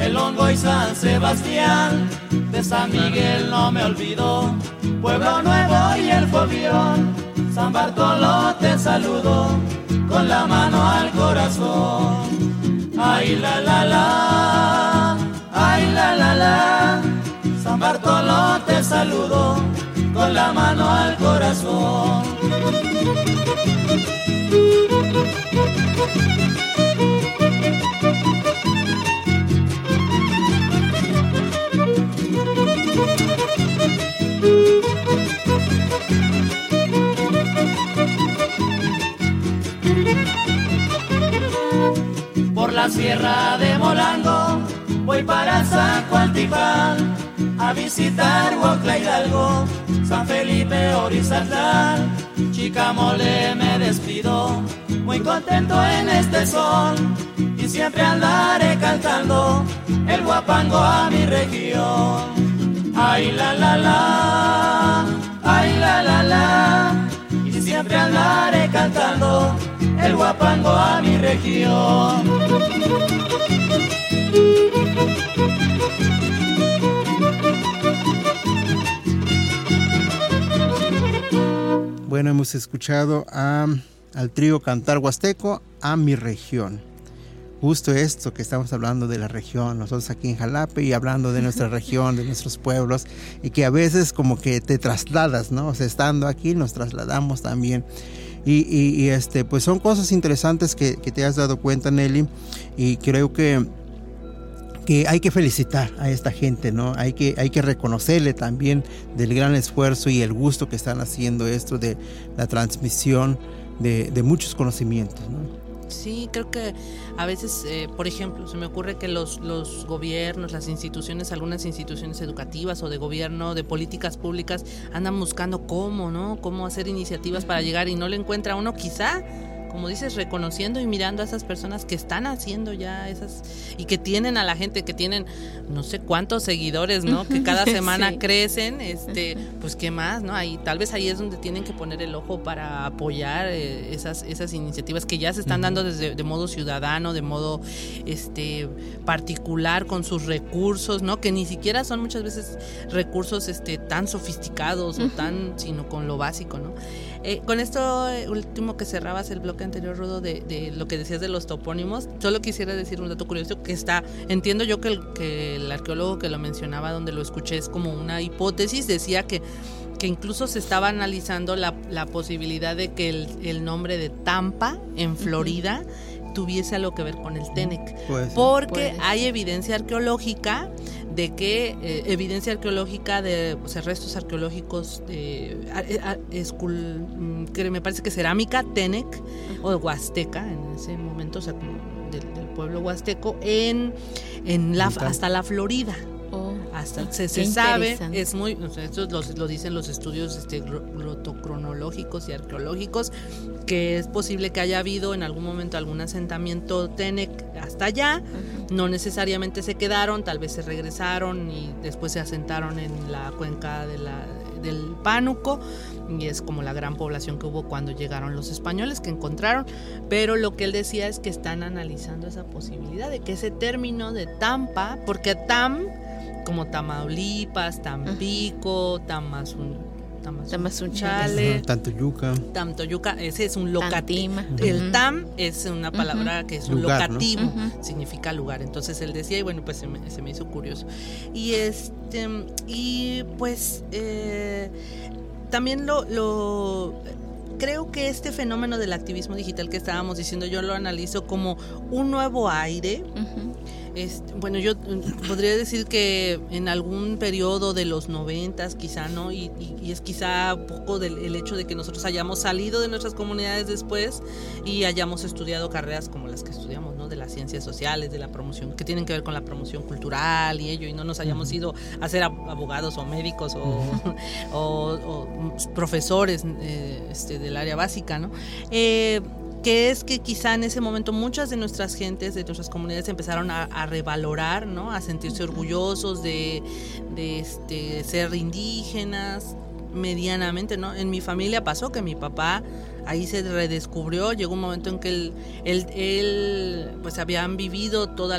el Hongo y San Sebastián. De San Miguel no me olvido, Pueblo Nuevo y el Fobión. San Bartolo te saludo con la mano al corazón. Ay la la la, ay la la la, San Bartolo te saludo con la mano al corazón. Por la sierra de Molango voy para San a visitar Huacla Hidalgo, San Felipe Horizontal, Chicamole me despido, muy contento en este sol, y siempre andaré cantando el guapango a mi región. Ay la la la, ay la la la, y siempre andaré cantando el guapango a mi región. Bueno, hemos escuchado al trío Cantar Huasteco, a mi región. Justo esto que estamos hablando de la región, nosotros aquí en Jalape y hablando de nuestra región, de nuestros pueblos, y que a veces como que te trasladas, ¿no? O sea, estando aquí nos trasladamos también. Y, este, pues son cosas interesantes que, que te has dado cuenta, Nelly, y creo que que hay que felicitar a esta gente, ¿no? Hay que, hay que reconocerle también del gran esfuerzo y el gusto que están haciendo esto de la transmisión de, muchos conocimientos, ¿no? Sí, creo que a veces, eh, por ejemplo, se me ocurre que los, los gobiernos, las instituciones, algunas instituciones educativas o de gobierno, de políticas públicas, andan buscando cómo, ¿no? Cómo hacer iniciativas para llegar y no le encuentra uno quizá como dices, reconociendo y mirando a esas personas que están haciendo ya esas y que tienen a la gente, que tienen no sé cuántos seguidores, ¿no? Que cada *laughs* semana Sí. crecen, este, pues qué más, ¿no? Ahí tal vez ahí es donde tienen que poner el ojo para apoyar eh, esas esas iniciativas que ya se están dando desde de modo ciudadano, de modo este particular con sus recursos, ¿no? Que ni siquiera son muchas veces recursos este tan sofisticados o tan sino con lo básico, ¿no? Eh, con esto último que cerrabas el bloque anterior, Rudo, de, de lo que decías de los topónimos, solo quisiera decir un dato curioso que está, entiendo yo que el, que el arqueólogo que lo mencionaba, donde lo escuché, es como una hipótesis, decía que que incluso se estaba analizando la, la posibilidad de que el, el nombre de Tampa en Florida tuviese algo que ver con el Tenec. Porque hay evidencia arqueológica de que, eh, evidencia arqueológica de o sea, restos arqueológicos, de, a- a- escul- que me parece que cerámica, Tenec o Huasteca en ese momento, o sea, del, del pueblo huasteco, en, en la, hasta la Florida hasta se, se sabe es muy esto los- lo dicen los estudios este, glotocronológicos y arqueológicos que es posible que haya habido en algún momento algún asentamiento Tenec hasta allá. No necesariamente se quedaron tal vez se regresaron y después se asentaron en la cuenca de la, del Pánuco y es como la gran población que hubo cuando llegaron los españoles que encontraron. Pero lo que él decía es que están analizando esa posibilidad de que ese término de Tampa porque Tam como Tamaulipas, Tampico, Tamazun, Tamazunchale, Tanto yuca. Tamtoyuca, ese es un locativo. El tam es una palabra que es un Lugar, ¿no? locativo, significa lugar. Entonces él decía, y bueno, pues se me, se me hizo curioso. Y este, y pues eh, también lo, lo creo que este fenómeno del activismo digital que estábamos diciendo, yo lo analizo como un nuevo aire Ujú. es- bueno, yo mm, podría decir que en algún periodo de los noventas, quizá, ¿no? Y, y- y es quizá poco del el hecho de que nosotros hayamos salido de nuestras comunidades después y hayamos estudiado carreras como las que estudiamos, ¿no? De las ciencias sociales, de la promoción, que tienen que ver con la promoción cultural y ello, y no nos hayamos ido a ser ab- abogados o médicos o, *laughs* o- o, mm, profesores eh, este, del área básica, ¿no? Eh, que es que quizá en ese momento muchas de nuestras gentes, de nuestras comunidades empezaron a, a revalorar, ¿no? A sentirse orgullosos de, de este, ser indígenas medianamente, ¿no? En mi familia pasó que mi papá ahí se redescubrió, llegó un momento en que él, él, él, pues habían vivido todos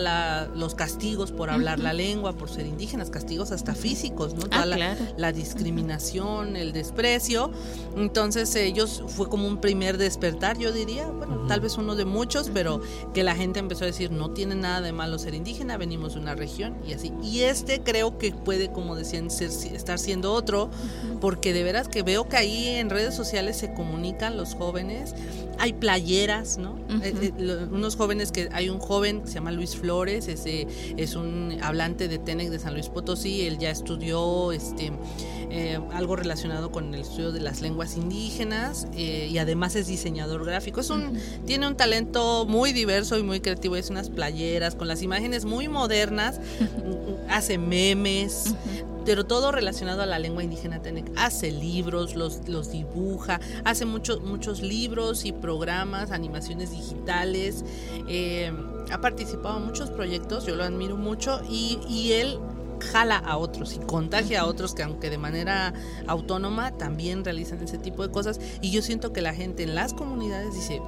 los castigos por hablar la lengua, por ser indígenas, castigos hasta físicos, ¿no? Toda Ah, la- claro. la discriminación, el desprecio. Entonces ellos fue como un primer despertar, yo diría, bueno, tal vez uno de muchos, pero que la gente empezó a decir, no tiene nada de malo ser indígena, venimos de una región y así. Y este creo que puede, como decían, ser, estar siendo otro, porque de veras que veo que ahí en redes sociales se comunican los jóvenes, hay playeras, ¿no? Eh, eh, unos jóvenes que hay un joven que se llama Luis Flores, ese es un hablante de TENEC de San Luis Potosí, él ya estudió este eh, algo relacionado con el estudio de las lenguas indígenas y además es diseñador gráfico. Es un, Tiene un talento muy diverso y muy creativo. Es unas playeras con las imágenes muy modernas, *laughs* hace memes, pero todo relacionado a la lengua indígena Tenec. Hace libros, los, los dibuja, hace muchos muchos libros y programas, animaciones digitales. eh, ha participado en muchos proyectos, yo lo admiro mucho y, y él jala a otros y contagia a otros que aunque de manera autónoma también realizan ese tipo de cosas y yo siento que la gente en las comunidades dice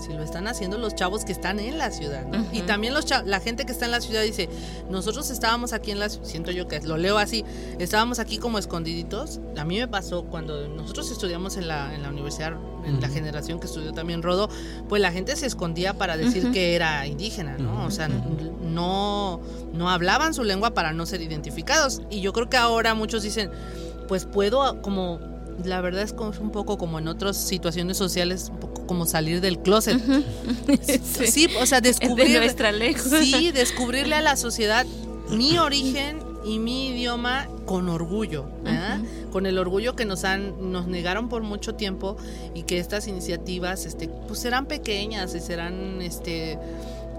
si lo están haciendo los chavos que están en la ciudad ¿no? y también los cha- la gente que está en la ciudad dice nosotros estábamos aquí en la ciudad siento yo que lo leo así estábamos aquí como escondiditos a mí me pasó cuando nosotros estudiamos en la, en la universidad en la generación que estudió también Rodo pues la gente se escondía para decir que era indígena no o sea no no hablaban su lengua para no ser identificados. Y yo creo que ahora muchos dicen pues puedo como la verdad es un poco como en otras situaciones sociales un poco como salir del closet. *laughs* Sí, o sea De descubrir nuestra sí descubrirle a la sociedad mi origen y mi idioma con orgullo, ¿verdad? con el orgullo que nos han nos negaron por mucho tiempo y que estas iniciativas este pues serán pequeñas y serán este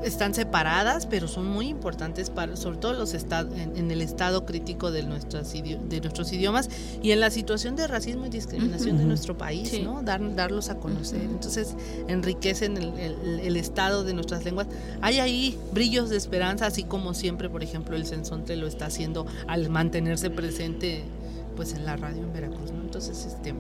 están separadas, pero son muy importantes para, sobre todo los estados, en, el estado crítico de, nuestras, de nuestros idiomas y en la situación de racismo y discriminación de nuestro país, ¿no? Dar, darlos a conocer. Entonces, enriquecen el, el, estado de nuestras lenguas. Hay ahí brillos de esperanza, así como siempre, por ejemplo, el Sensonte lo está haciendo al mantenerse presente pues en la radio en Veracruz, ¿no? Entonces, este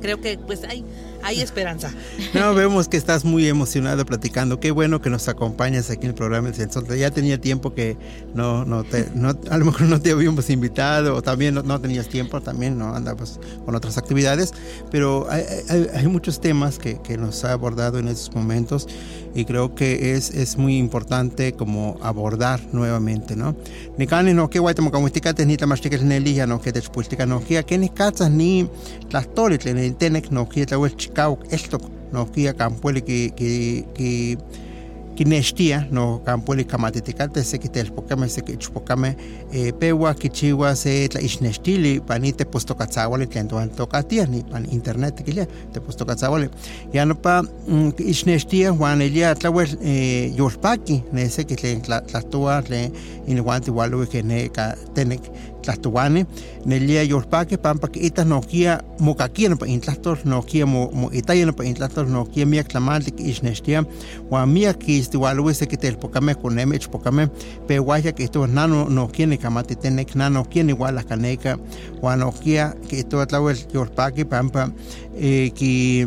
creo que pues hay, hay esperanza. No, vemos que estás muy emocionado platicando. Qué bueno que nos acompañas aquí en el programa El Sensor. Ya tenía tiempo que no, no te, no, a lo mejor no te habíamos invitado o también no, tenías tiempo, también no andabas con otras actividades, pero hay, hay, muchos temas que, que, nos ha abordado en estos momentos y creo que es, es muy importante como abordar nuevamente, ¿no? Ni cani no que guaytamo como ni tamashtiques nelija no que te no que que ni cachas ni las toles ni tenek no que te vuelve chicao esto no que campuele que que que kinextia no kampueli kamatitikate seki telpokame seki ichpokame eh, pewa kichiwa se tla ixnextili pani tepostokatzawali tlen toan tokatia ni pan internet kilia tepostokatzawali ya no pa mm, ixnextia huan ilia tlawel eh, yolpaki ne seki tlen tlahtoa tlen inuan tiwalui ke ne ka tenek tlahtoani nelia yolpaki pampa que itas nokia mokakia no pa intlahtor nokia mo mo itaya no pa intlahtor nokia miak tlamalti ki ixnextia huan miak ki istiwalui seki telpokame koneme ichpokame pe guaya que esto nano nokia ni kamati tenek nano nokia ni wala kaneka huan nokia que esto tlawel yolpaki pampa eh, ki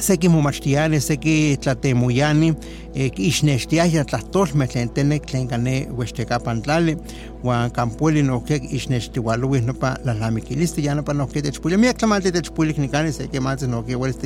seki momachtiani seki tlatemuyani eh, ixnextiaya tlahtolmeh tlen tenek tlen kane uextekapan tlali uan kampueli nohkia ixnextiualuih nopa lalamikilisli ya nopa nohkia techpuilia. Miak tlamalti techpuilik nikani seki mantzeh nohkia uelis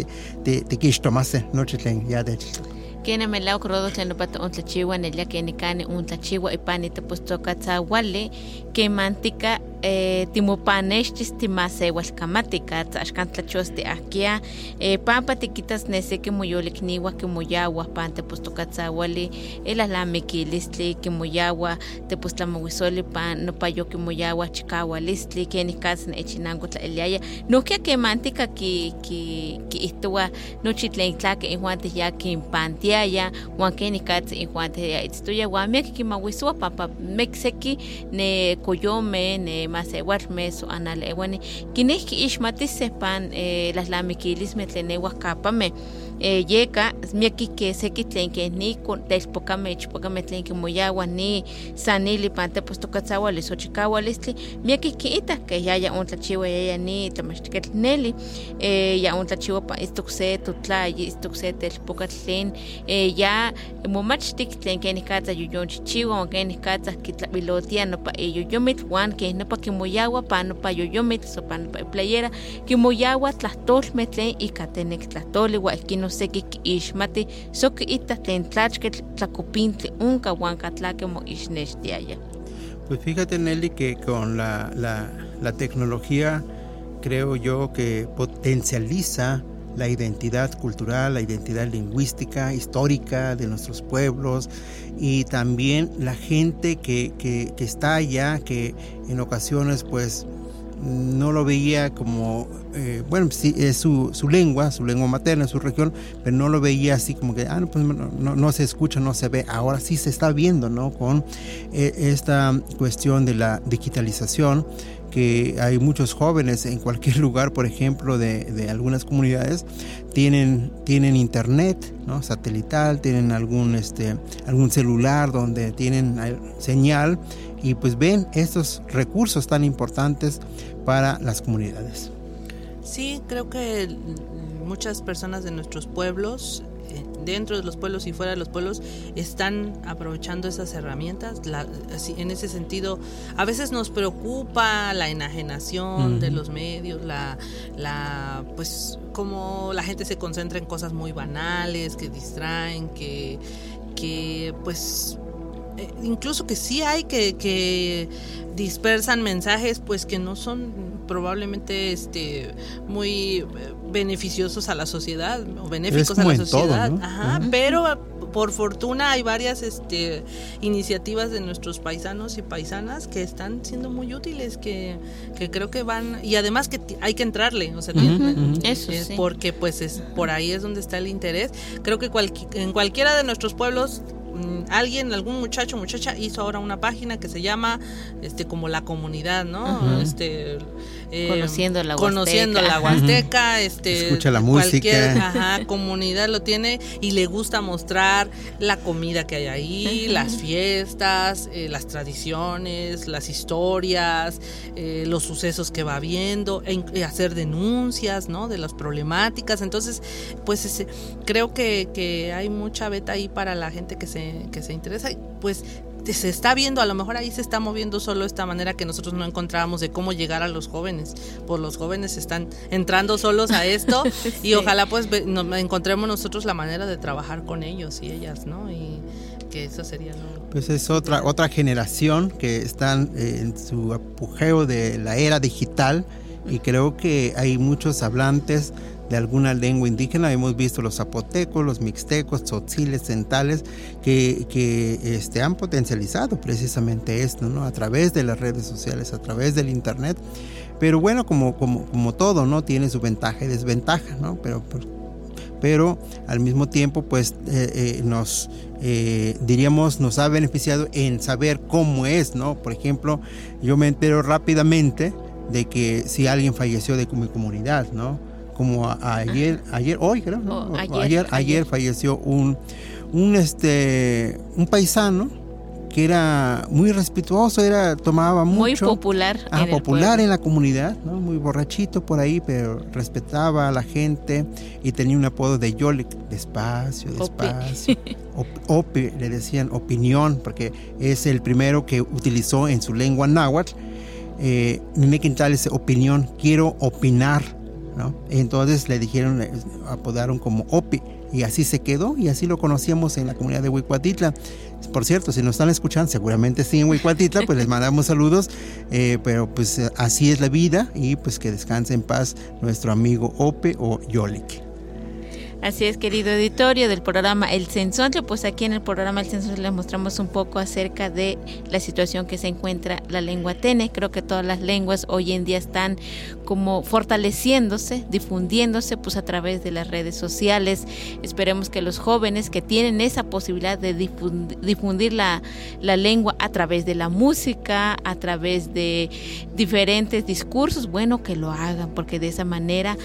tikixtomaseh nochi tlen ya techiltli kena melau krodo tlen nopa tontlachiwa nelia keni kani untlachiwa ipani tepostokatzawali kemantika eh, timopanextis timasewalkamatika tzaxkan tlachos tiahkia eh, pampa tikitas neseki moyolikniwa kimoyawa pan tepostokatzawali elahlamikilistli kimoyawa tepostlamowisoli pan nopayo kimoyawa chikawalistli kenikatz nechinanko tlaeliaya nohkia kemantika ki ki kiihtowa nochi tlen tlaki ihuan ya kinpantiaya huan kenikatz ihuan ya itztoya huan miak kimawisowa pampa ne koyome ne masewalme so analewani kinihki ixmatiseh pan eh, las lamikilismeh tlen newah kapameh eh, yeka miaki ke seki tlen ke ni telpokame ichpokame tlen kimoyawa ni sanili pan tepostokatzawali xochikawalistli miaki kiita ke yaya ontlachiwa yaya ni tlamachtiketl neli eh, ya ontlachiwa pa istok se totlayi istok se telpokatl tlen eh, ya momachtik tlen kenikatza yoyonchichiwa o kenikatza kitlabilotia nopa yoyomitl wan ke nopa kimoyawa pa nopa yoyomitl so pa nopa playera kimoyawa tlahtolmeh tlen ikatenek tlahtoli wa ikino seki ixmati soki ita tlen tlachketl tlakopintli unka huanka tlake mo ixnextiaya. Pues fíjate Nelly que con la, la, la tecnología creo yo que potencializa la identidad cultural, la identidad lingüística, histórica de nuestros pueblos y también la gente que, que, que está allá, que en ocasiones pues no lo veía como, eh, bueno, sí, es su, su, lengua, su lengua materna, su región, pero no lo veía así como que, ah, no, pues no, no, se escucha, no se ve. Ahora sí se está viendo, ¿no? Con eh, esta cuestión de la digitalización, que hay muchos jóvenes en cualquier *laughs* lugar, por ejemplo, de, de algunas comunidades, tienen, tienen internet, ¿no? Satelital, tienen algún, este, algún celular donde tienen señal y pues ven estos recursos tan importantes para las comunidades. Sí, creo que muchas personas de nuestros pueblos eh, dentro de los pueblos y fuera de los pueblos están aprovechando esas herramientas. en ese sentido, a veces nos preocupa la enajenación de los medios, la, la, pues, como la gente se concentra en cosas muy banales, que distraen, que, que pues incluso que sí hay que, que dispersan mensajes pues que no son probablemente este muy eh, beneficiosos a la sociedad o benéficos a como la en todo, sociedad ¿no? Ajá, pero por fortuna hay varias este, iniciativas de nuestros paisanos y paisanas que están siendo muy útiles que, que creo que van y además que hay que entrarle o sea ujú. Eso es sí. porque pues es por ahí es donde está el interés creo que cualqui- en cualquiera de nuestros pueblos alguien algún muchacho muchacha hizo ahora una página que se llama este como la comunidad no este eh, Conociendo la conociendo Huasteca. la Huasteca este Escucha la cualquier, música. ajá, comunidad lo tiene y le gusta mostrar la comida que hay ahí, las fiestas, eh, las tradiciones, las historias, eh, los sucesos que va viendo, e e hacer denuncias, ¿no? De las problemáticas. Entonces, pues ese- creo que, que hay mucha beta ahí para la gente que se, que se interesa. y, Pues se está viendo, a lo mejor ahí se está moviendo solo esta manera que nosotros no encontrábamos de cómo llegar a los jóvenes. Pues los jóvenes están entrando solos a esto *laughs* y ojalá pues ve- no- encontremos nosotros la manera de trabajar con ellos y ellas, ¿no? Y que eso sería lo... Pues es otra, otra generación que están eh, en su apogeo de la era digital y creo que hay muchos hablantes de alguna lengua indígena. Hemos visto los zapotecos, los mixtecos, tzotziles, centales, que, que este, han potencializado precisamente esto, ¿no? A través de las redes sociales, a través del internet. Pero bueno, como, como, como todo, ¿no? Tiene su ventaja y desventaja, ¿no? Pero, pero al mismo tiempo pues eh, eh, nos eh, diríamos nos ha beneficiado en saber cómo es no por ejemplo yo me entero rápidamente de que si alguien falleció de mi comunidad no como a- ayer ayer hoy creo ¿no? Ayer, ayer, falleció un un este un paisano que era muy respetuoso era tomaba mucho Muy popular. Ah, en popular en la comunidad, ¿no? Muy borrachito por ahí, pero respetaba a la gente y tenía un apodo de Yolik, despacio, despacio. *laughs* Op- Ope, le decían opinión, porque es el primero que utilizó en su lengua náhuatl. Eh, Nenequintal es opinión, quiero opinar, ¿no? Entonces le dijeron, apodaron como Ope, y así se quedó, y así lo conocíamos en la comunidad de Huicuatitla. Por cierto, si nos están escuchando, seguramente sí en Huicuatitla, pues les mandamos saludos, eh, pero pues eh, así es la vida, y pues que descanse en paz nuestro amigo Ope o Yolik. Así es, querido auditorio del programa El Censontle, pues aquí en el programa El Censontle les mostramos un poco acerca de la situación que se encuentra la lengua tene. Creo que todas las lenguas hoy en día están como fortaleciéndose, difundiéndose pues a través de las redes sociales. Esperemos que los jóvenes que tienen esa posibilidad de difundir, la, lengua a través de la música, a través de diferentes discursos, bueno, que lo hagan, porque de esa manera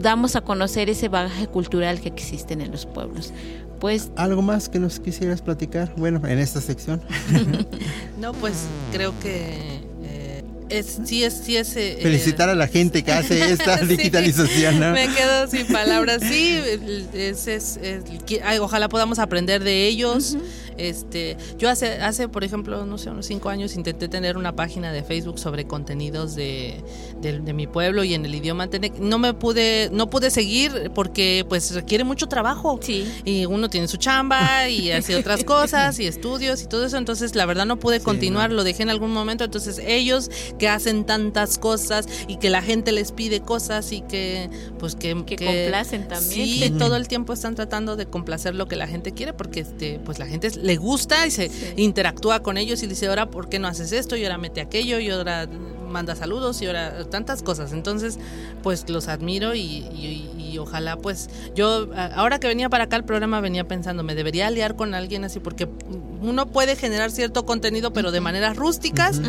damos a conocer ese bagaje cultural que existen en los pueblos. Pues ¿Algo más que nos quisieras platicar? Bueno, en esta sección. *laughs* No, pues creo que eh, es, sí es... Sí es eh, Felicitar a la gente que hace esta *laughs* Sí. digitalización, ¿no? Me quedo sin palabras. Sí, el- es, es- es- que- ay, ojalá podamos aprender de ellos. Este, yo hace, hace, por ejemplo, no sé, unos cinco años intenté tener una página de Facebook sobre contenidos de, de, de mi pueblo y en el idioma tenec. No me pude, no pude seguir porque pues requiere mucho trabajo. sí, Y uno tiene su chamba y *laughs* hace otras cosas y estudios y todo eso. Entonces, la verdad no pude Sí, continuar, no. lo dejé en algún momento. Entonces, ellos que hacen tantas cosas y que la gente les pide cosas y que, pues, que, Que complacen también. Sí, todo el tiempo están tratando de complacer lo que la gente quiere porque, este, pues, la gente le gusta y se Sí. interactúa con ellos y dice, ahora, ¿por qué no haces esto? Y ahora mete aquello y ahora manda saludos y ahora tantas cosas. Entonces, pues los admiro y, y- y ojalá pues yo ahora que venía para acá el programa venía pensando, me debería aliar con alguien así porque uno puede generar cierto contenido pero de maneras rústicas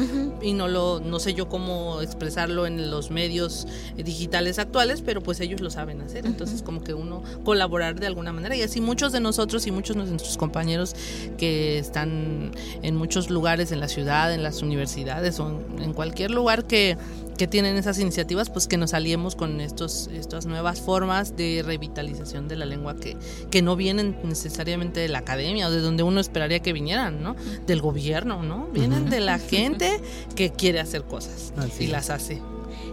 y no lo no sé yo cómo expresarlo en los medios eh, digitales actuales, pero pues ellos lo saben hacer. Entonces, como que uno colaborar de alguna manera. Y así muchos de nosotros y muchos de nuestros compañeros que están en muchos lugares en la ciudad, en las universidades o en, en cualquier lugar que que tienen esas iniciativas, pues que nos aliemos con estos, estas nuevas formas de revitalización de la lengua que, que no vienen necesariamente de la academia o de donde uno esperaría que vinieran, ¿no? Del gobierno, ¿no? Vienen de la *laughs* gente que quiere hacer cosas Así y es. las hace.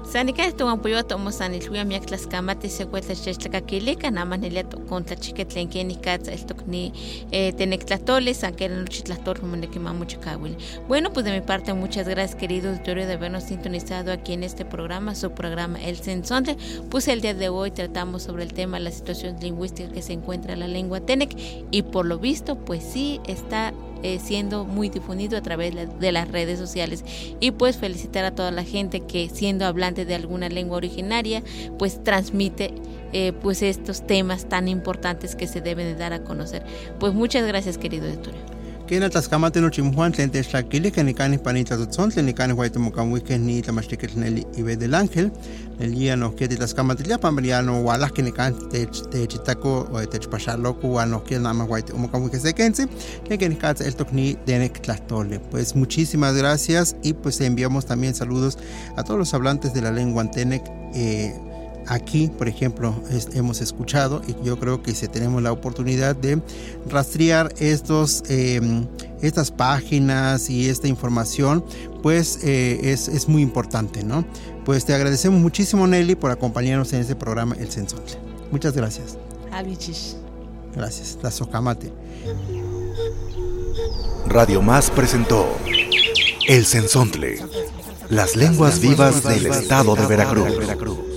Sanika esto un pollo tomo san el huya miak las kamate se cuesta chestlaka kilika nada nelia con la chique tlen que ni katsa el tokni eh, tenectlatole san que no chitlator como ne quema mucho kawil. Bueno, pues de mi parte muchas gracias querido auditorio de habernos sintonizado aquí en este programa, su programa El Sensonte. Pues el día de hoy tratamos sobre el tema la situación lingüística que se encuentra la lengua tenec y por lo visto pues sí está eh, siendo muy difundido a través de las redes sociales. Y pues felicitar a toda la gente que siendo hablante de alguna lengua originaria, pues transmite eh, pues estos temas tan importantes que se deben de dar a conocer. Pues muchas gracias querido editor. Kena tlaskamate no chimjuan tlen techtlakili que nikani panita tutson tlen nikani huaytemokamui ni tlamachtiketl neli ibe del ángel nelia nohkia titlaskamatilia pamria no walah que nikan techitako o techpachaloku wan nohkia nama huaytemokamui que sekensi tlen que nikatza el tokni denek tlahtole. Pues muchísimas gracias y pues enviamos también saludos a todos los hablantes de la lengua antenec eh, aquí, por ejemplo, es, hemos escuchado y yo creo que si tenemos la oportunidad de rastrear estos, eh, estas páginas y esta información, pues eh, es, es, muy importante, ¿no? Pues te agradecemos muchísimo, Nelly, por acompañarnos en este programa El Sensontle. Muchas gracias. Gracias. La Socamate. Radio Más presentó El Sensontle. Las lenguas vivas del estado de Veracruz.